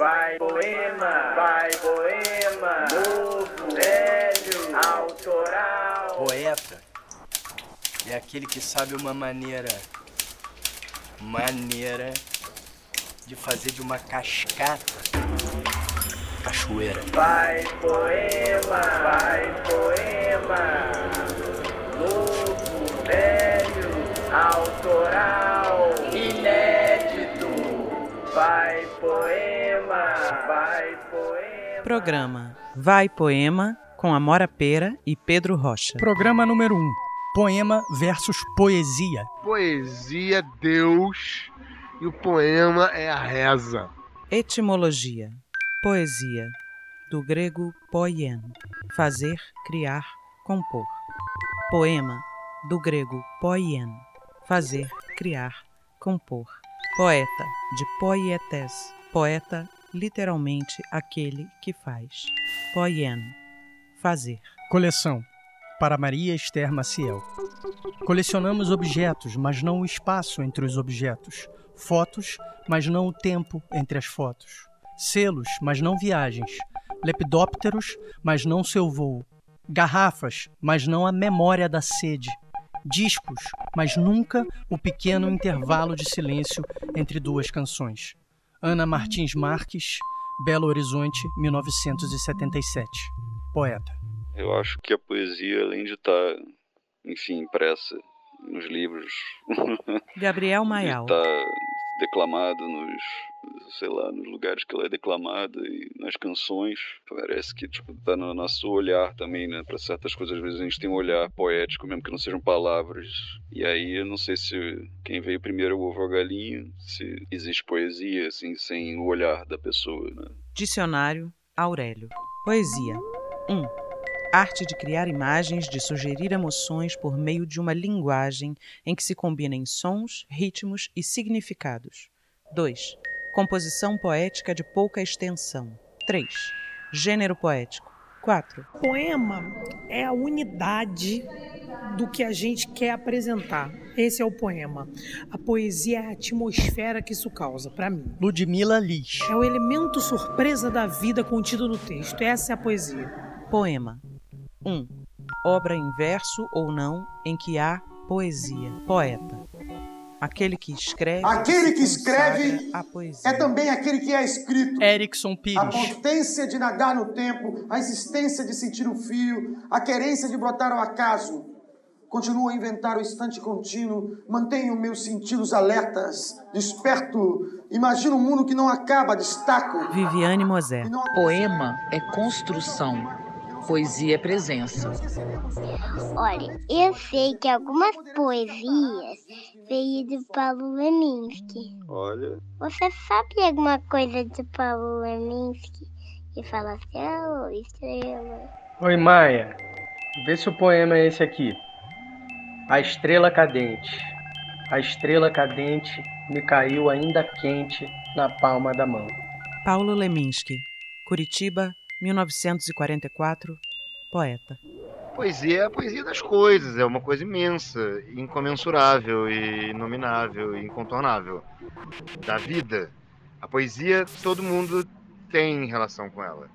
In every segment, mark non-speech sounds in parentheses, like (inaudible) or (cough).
vai poema, vai poema, novo, velho, autoral. Poeta. É aquele que sabe uma maneira maneira de fazer de uma cascata cachoeira. Vai poema, vai poema, novo, velho, autoral, vai poema. Programa Vai Poema com Amora Pera e Pedro Rocha. Programa número 1. Um, poema versus poesia. Poesia, Deus, e o poema é a reza. Etimologia. Poesia. Do grego poien. Fazer, criar, compor. Poema. Do grego poien. Fazer, criar, compor. Poeta. De poietes. Poeta, literalmente aquele que faz. Poien. Fazer. Coleção. Para Maria Esther Maciel. Colecionamos objetos, mas não o espaço entre os objetos. Fotos, mas não o tempo entre as fotos. Selos, mas não viagens. Lepidópteros, mas não seu voo. Garrafas, mas não a memória da sede. Discos, mas nunca o pequeno intervalo de silêncio entre duas canções. Ana Martins Marques, Belo Horizonte, 1977. Poeta. Eu acho que a poesia, além de estar, enfim, impressa nos livros, (laughs) Gabriel Maial. de estar declamada nos, sei lá, nos lugares que ela é declamada e nas canções, parece que tipo tá no nosso olhar também, né, para certas coisas. Às vezes a gente tem um olhar poético, mesmo que não sejam palavras. E aí eu não sei se quem veio primeiro o ovo ou a galinha, se existe poesia assim sem o olhar da pessoa, né? Dicionário Aurélio. Poesia. 1. Um, arte de criar imagens, de sugerir emoções por meio de uma linguagem em que se combinem sons, ritmos e significados. 2. Composição poética de pouca extensão. 3. Gênero poético. 4. Poema é a unidade do que a gente quer apresentar. Esse é o poema. A poesia é a atmosfera que isso causa, para mim. Ludmila Liz. É o elemento surpresa da vida contido no texto. Essa é a poesia. Poema. 1. Um, obra em verso ou não em que há poesia. Poeta. Aquele que escreve. Aquele que escreve a poesia. é também aquele que é escrito. Erickson Pires. A potência de nadar no tempo, a existência de sentir o fio, a querência de brotar ao acaso. Continuo a inventar o instante contínuo, mantenho meus sentidos alertas, desperto, imagino um mundo que não acaba, destaco. Viviane Mosé. Poema é construção, poesia é presença. Olha, eu sei que algumas poesias veio de Paulo Leminski. Olha. Você sabe alguma coisa de Paulo Leminski? Que fala céu, estrela. Oi, Maia. Vê se o poema é esse aqui. A estrela cadente. A estrela cadente me caiu ainda quente na palma da mão. Paulo Leminski, Curitiba, 1944, poeta. Poesia é a poesia das coisas, é uma coisa imensa, incomensurável, e inominável, e incontornável. Da vida. A poesia, todo mundo tem relação com ela.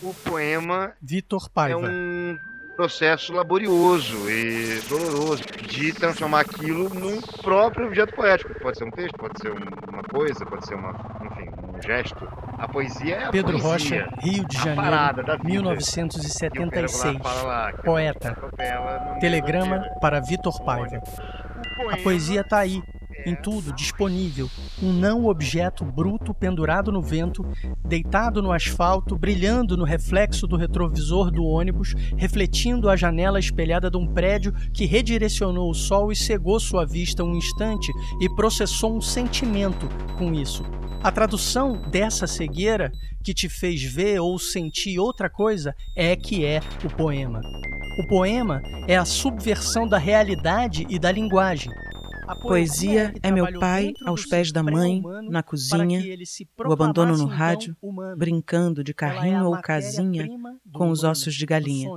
O poema Vitor Paiva. é um processo laborioso e doloroso de transformar aquilo num próprio objeto poético. Pode ser um texto, pode ser uma coisa, pode ser uma, enfim, um gesto. A poesia é a Pedro poesia. Rocha, Rio de Janeiro, da vida. 1976. E o cara fala lá, que Poeta. Telegrama para Vitor Paiva. A poesia está aí, em tudo, disponível. Um não objeto bruto pendurado no vento, deitado no asfalto, brilhando no reflexo do retrovisor do ônibus, refletindo a janela espelhada de um prédio que redirecionou o sol e cegou sua vista um instante e processou um sentimento com isso. A tradução dessa cegueira que te fez ver ou sentir outra coisa é que é o poema. O poema é a subversão da realidade e da linguagem. A Poesia é meu pai aos pés da mãe, na cozinha, o abandono no rádio, então, humano. brincando de é carrinho ou casinha com os ossos de galinha.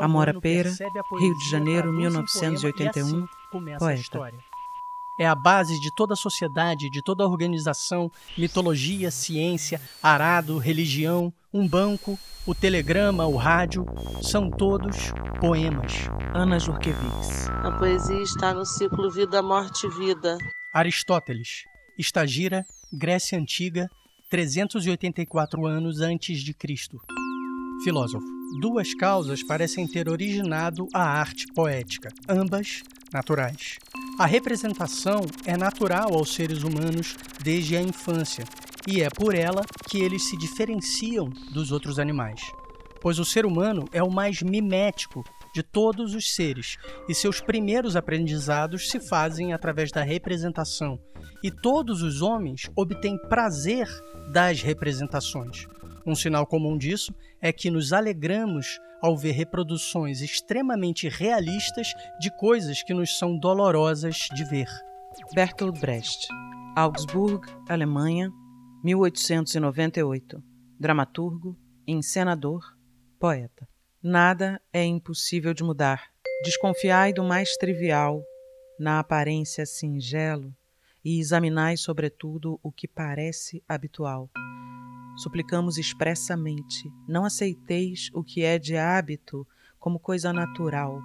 Amora Pera, Rio de Janeiro, traduz em poema, 1981, e assim poeta. é a base de toda a sociedade, de toda a organização, mitologia, ciência, arado, religião, um banco, o telegrama, o rádio, são todos poemas. Ana Jurkevics. A poesia está no ciclo vida-morte-vida. Aristóteles, Estagira, Grécia Antiga, 384 anos antes de Cristo. Filósofo. Duas causas parecem ter originado a arte poética, ambas naturais. A representação é natural aos seres humanos desde a infância, e é por ela que eles se diferenciam dos outros animais. Pois o ser humano é o mais mimético de todos os seres, e seus primeiros aprendizados se fazem através da representação, e todos os homens obtêm prazer das representações. Um sinal comum disso é que nos alegramos ao ver reproduções extremamente realistas de coisas que nos são dolorosas de ver. Bertolt Brecht, Augsburg, Alemanha, 1898. Dramaturgo, encenador, poeta. Nada é impossível de mudar. Desconfiai do mais trivial, na aparência singelo, e examinai, sobretudo, o que parece habitual. Suplicamos expressamente: não aceiteis o que é de hábito como coisa natural,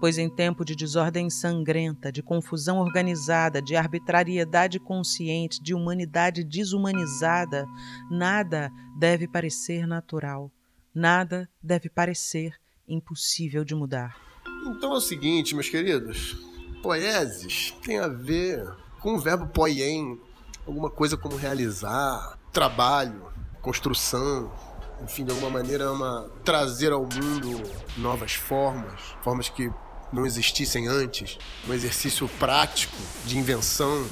pois em tempo de desordem sangrenta, de confusão organizada, de arbitrariedade consciente, de humanidade desumanizada, nada deve parecer natural, nada deve parecer impossível de mudar. Então é o seguinte, meus queridos, poeses tem a ver com o verbo poien, alguma coisa como realizar, trabalho, construção, enfim, de alguma maneira é uma trazer ao mundo novas formas, formas que não existissem antes, um exercício prático de invenção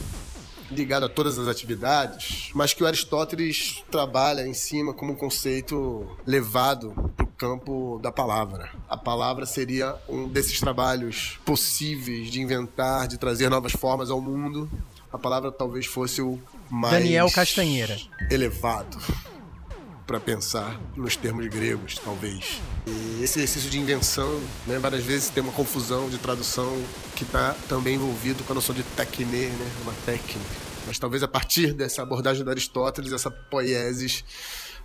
ligado a todas as atividades, mas que o Aristóteles trabalha em cima como um conceito levado para o campo da palavra. A palavra seria um desses trabalhos possíveis de inventar, de trazer novas formas ao mundo. A palavra talvez fosse o mais Daniel Castanheira. elevado para pensar nos termos gregos, talvez. E esse exercício de invenção, né, várias vezes tem uma confusão de tradução que está também envolvido com a noção de tecne, né, uma técnica. Mas talvez a partir dessa abordagem do Aristóteles, essa poiesis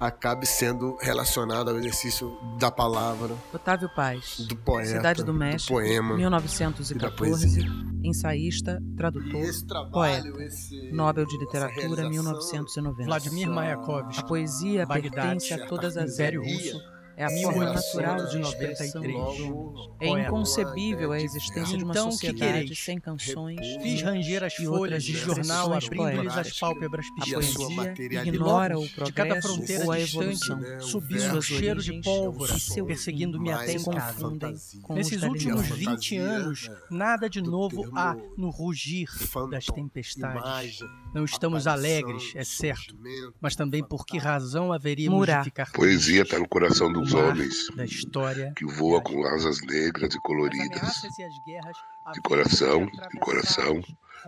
acabe sendo relacionada ao exercício da palavra. Otávio Paz, do poeta, Cidade do México, do poema, 1914, ensaísta, tradutor, esse trabalho, poeta, esse, Nobel de Literatura, 1990. Vladimir Mayakovsky. A poesia Bagdad, pertence a todas as Império épocas. Russo, É a forma natural de expressão 1893. dos homens. É Poeta. inconcebível a existência de uma Então, que sociedade sem canções Fiz ranger as folhas de jornal, abrindo-lhes as pálpebras A poesia ignora o de cada progresso fronteira ou a evolução. né, subiu Suas um cheiro de pólvora, e perseguindo-me até em casa. confundem com Nesses últimos lenda. 20 anos, nada de novo há no rugir das tempestades. Não estamos alegres, é certo, mas também por que razão haveríamos Murá. de ficar Poesia está no coração dos homens, da história que voa com asas negras e coloridas, de coração em coração,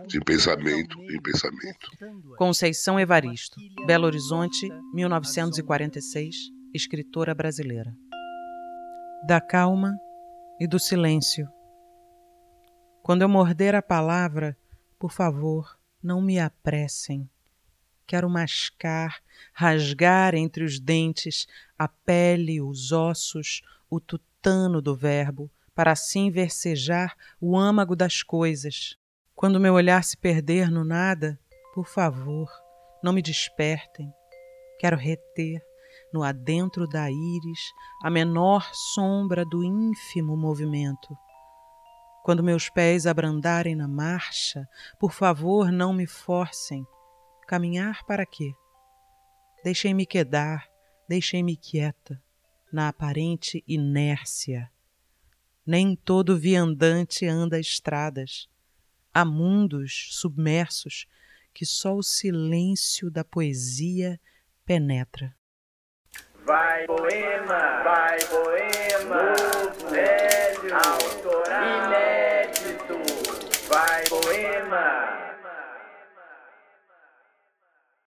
de pensamento em pensamento. Conceição Evaristo, Belo Horizonte, 1946, escritora brasileira. Da calma e do silêncio. Quando eu morder a palavra, por favor, não me apressem. Quero mascar, rasgar entre os dentes a pele, os ossos, o tutano do verbo, para assim versejar o âmago das coisas. Quando meu olhar se perder no nada, por favor, não me despertem. Quero reter, no adentro da íris, a menor sombra do ínfimo movimento. Quando meus pés abrandarem na marcha, por favor, não me forcem. Caminhar para quê? Deixem-me quedar, deixem-me quieta, na aparente inércia. Nem todo viandante anda estradas. Há mundos submersos que só o silêncio da poesia penetra. Vai poema, vai poema, novo, velho, autoral, inédito. Vai poema.